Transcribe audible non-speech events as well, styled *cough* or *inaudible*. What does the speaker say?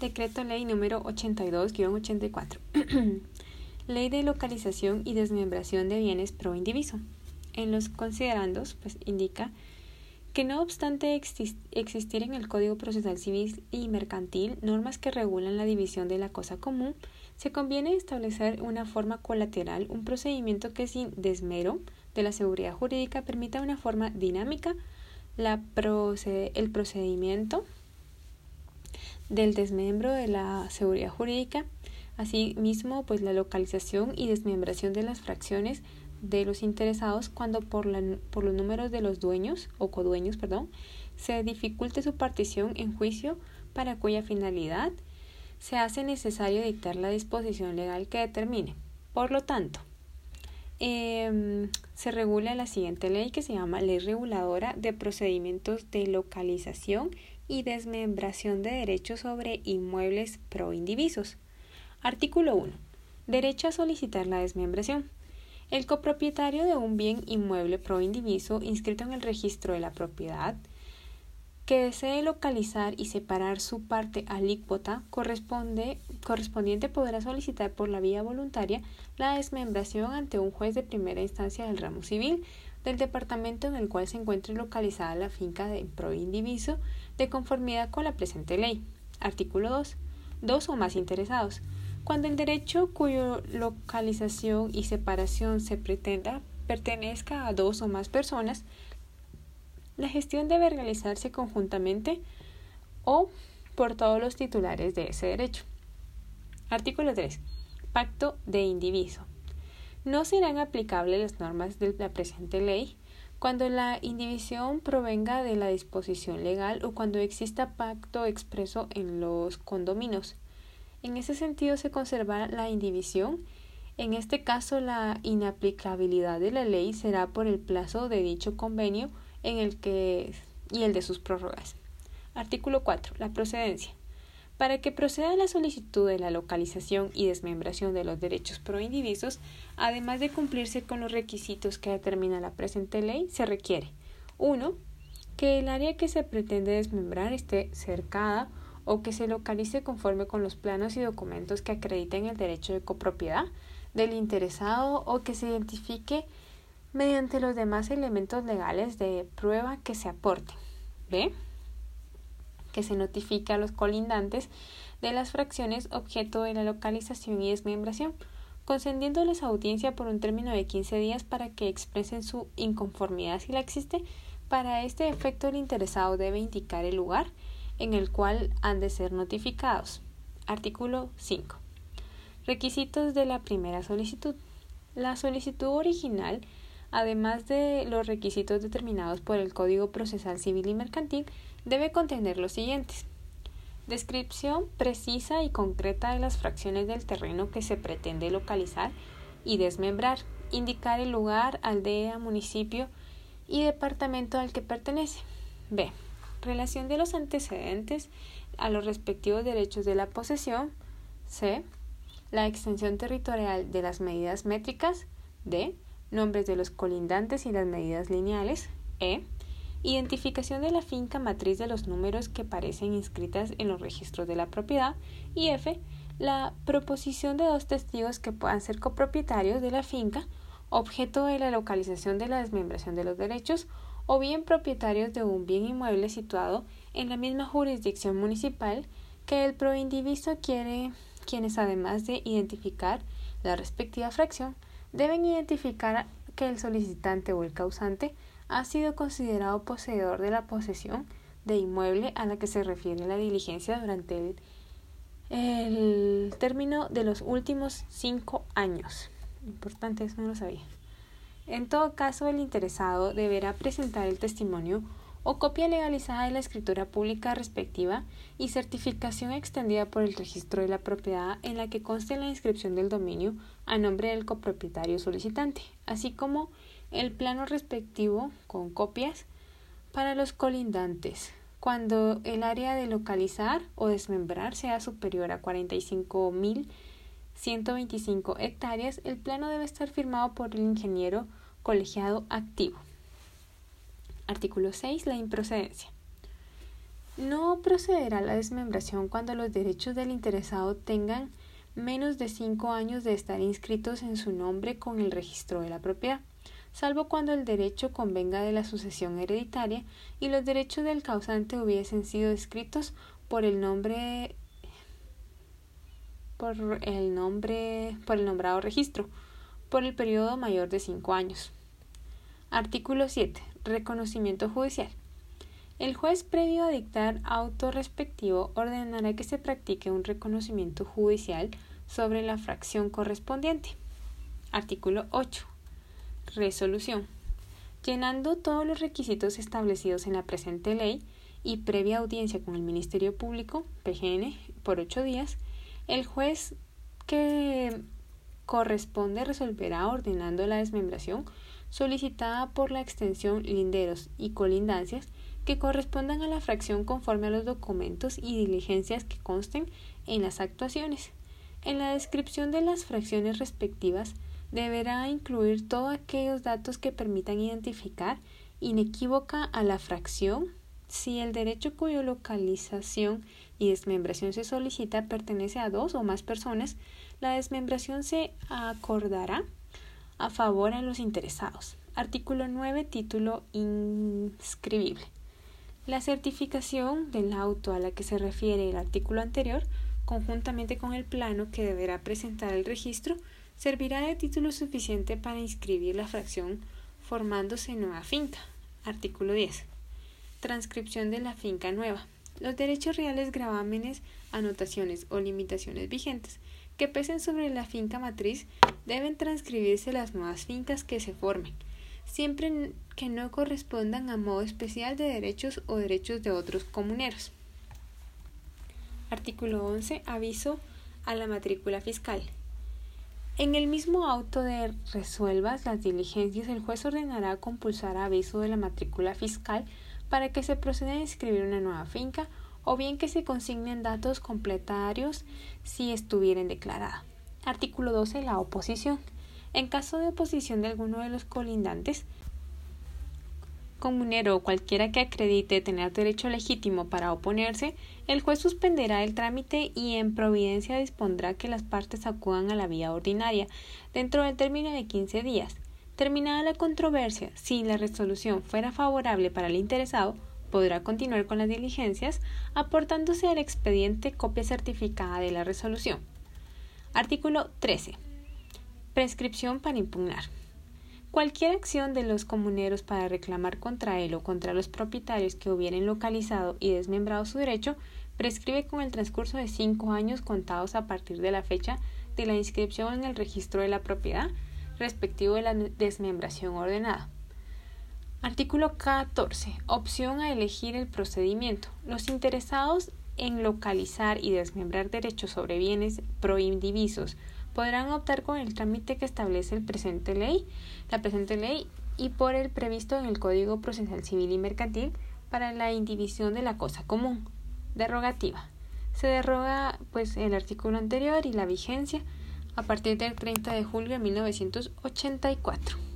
Decreto Ley número 82-84. *clears throat* Ley de localización y desmembración de bienes pro indiviso. En los considerandos, pues indica que no obstante existir en el Código Procesal Civil y Mercantil normas que regulan la división de la cosa común, se conviene establecer una forma colateral, un procedimiento que sin desmero de la seguridad jurídica permita una forma dinámica la el procedimiento del desmembro de la seguridad jurídica, asimismo pues la localización y desmembración de las fracciones de los interesados cuando por, la, por los números de los dueños o codueños, perdón, se dificulte su partición en juicio para cuya finalidad se hace necesario dictar la disposición legal que determine. Por lo tanto, eh, se regula la siguiente ley que se llama Ley Reguladora de Procedimientos de Localización y Desmembración de Derechos sobre Inmuebles pro indivisos. Artículo 1. Derecho a solicitar la desmembración. El copropietario de un bien inmueble pro indiviso inscrito en el registro de la propiedad que desee localizar y separar su parte alícuota corresponde, correspondiente podrá solicitar por la vía voluntaria la desmembración ante un juez de primera instancia del ramo civil del departamento en el cual se encuentre localizada la finca de pro indiviso de conformidad con la presente ley. Artículo 2. Dos o más interesados. Cuando el derecho cuya localización y separación se pretenda pertenezca a dos o más personas, la gestión debe realizarse conjuntamente o por todos los titulares de ese derecho. Artículo 3. Pacto de indiviso. No serán aplicables las normas de la presente ley cuando la indivisión provenga de la disposición legal o cuando exista pacto expreso en los condominios. En ese sentido se conserva la indivisión. En este caso, la inaplicabilidad de la ley será por el plazo de dicho convenio en el que y el de sus prórrogas. Artículo 4. La procedencia. Para que proceda la solicitud de la localización y desmembración de los derechos proindivisos, además de cumplirse con los requisitos que determina la presente ley, se requiere 1. Que el área que se pretende desmembrar esté cercada o que se localice conforme con los planos y documentos que acrediten el derecho de copropiedad del interesado o que se identifique mediante los demás elementos legales de prueba que se aporten. ¿Ve? Que se notifique a los colindantes de las fracciones objeto de la localización y desmembración, concediéndoles audiencia por un término de 15 días para que expresen su inconformidad si la existe. Para este efecto, el interesado debe indicar el lugar en el cual han de ser notificados. Artículo 5. Requisitos de la primera solicitud. La solicitud original además de los requisitos determinados por el Código Procesal Civil y Mercantil, debe contener los siguientes. Descripción precisa y concreta de las fracciones del terreno que se pretende localizar y desmembrar. Indicar el lugar, aldea, municipio y departamento al que pertenece. B. Relación de los antecedentes a los respectivos derechos de la posesión. C. La extensión territorial de las medidas métricas. D nombres de los colindantes y las medidas lineales. E. Identificación de la finca matriz de los números que parecen inscritas en los registros de la propiedad. Y F. La proposición de dos testigos que puedan ser copropietarios de la finca, objeto de la localización de la desmembración de los derechos, o bien propietarios de un bien inmueble situado en la misma jurisdicción municipal que el proindiviso quiere, quienes además de identificar la respectiva fracción, deben identificar que el solicitante o el causante ha sido considerado poseedor de la posesión de inmueble a la que se refiere la diligencia durante el, término de los últimos cinco años. Importante, eso no lo sabía. En todo caso, el interesado deberá presentar el testimonio o copia legalizada de la escritura pública respectiva y certificación extendida por el registro de la propiedad en la que conste la inscripción del dominio a nombre del copropietario solicitante, así como el plano respectivo con copias para los colindantes. Cuando el área de localizar o desmembrar sea superior a 45.125 hectáreas, el plano debe estar firmado por el ingeniero colegiado activo. Artículo 6. La improcedencia. No procederá la desmembración cuando los derechos del interesado tengan menos de cinco años de estar inscritos en su nombre con el registro de la propiedad, salvo cuando el derecho convenga de la sucesión hereditaria y los derechos del causante hubiesen sido escritos por el nombre por el nombre por el nombrado registro por el periodo mayor de cinco años. Artículo 7. Reconocimiento judicial. El juez, previo a dictar auto respectivo, ordenará que se practique un reconocimiento judicial sobre la fracción correspondiente. Artículo 8. Resolución. Llenando todos los requisitos establecidos en la presente ley y previa audiencia con el Ministerio Público, PGN, por ocho días, el juez que corresponde resolverá ordenando la desmembración solicitada por la extensión linderos y colindancias que correspondan a la fracción conforme a los documentos y diligencias que consten en las actuaciones. En la descripción de las fracciones respectivas deberá incluir todos aquellos datos que permitan identificar inequívoca a la fracción si el derecho cuya localización y desmembración se solicita pertenece a dos o más personas, la desmembración se acordará a favor a los interesados. Artículo 9. Título inscribible. La certificación del auto a la que se refiere el artículo anterior, conjuntamente con el plano que deberá presentar el registro, servirá de título suficiente para inscribir la fracción formándose nueva finca. Artículo 10. Transcripción de la finca nueva. Los derechos reales, gravámenes, anotaciones o limitaciones vigentes que pesen sobre la finca matriz deben transcribirse las nuevas fincas que se formen siempre que no correspondan a modo especial de derechos o derechos de otros comuneros. Artículo 11. Aviso a la matrícula fiscal. En el mismo auto de resuelvas las diligencias, el juez ordenará compulsar aviso de la matrícula fiscal para que se proceda a inscribir una nueva finca o bien que se consignen datos completarios si estuvieran declarada. Artículo 12. La oposición. En caso de oposición de alguno de los colindantes, comunero o cualquiera que acredite tener derecho legítimo para oponerse, el juez suspenderá el trámite y en providencia dispondrá que las partes acudan a la vía ordinaria dentro del término de 15 días. Terminada la controversia, si la resolución fuera favorable para el interesado, podrá continuar con las diligencias aportándose al expediente copia certificada de la resolución. Artículo 13. Prescripción para impugnar. Cualquier acción de los comuneros para reclamar contra él o contra los propietarios que hubieran localizado y desmembrado su derecho prescribe con el transcurso de cinco años contados a partir de la fecha de la inscripción en el registro de la propiedad respectivo de la desmembración ordenada. Artículo 14. Opción a elegir el procedimiento. Los interesados en localizar y desmembrar derechos sobre bienes proindivisos podrán optar con el trámite que establece el presente ley, la presente ley y por el previsto en el Código Procesal Civil y Mercantil para la indivisión de la cosa común. Derogativa. Se derroga pues el artículo anterior y la vigencia a partir del 30 de julio de 1984.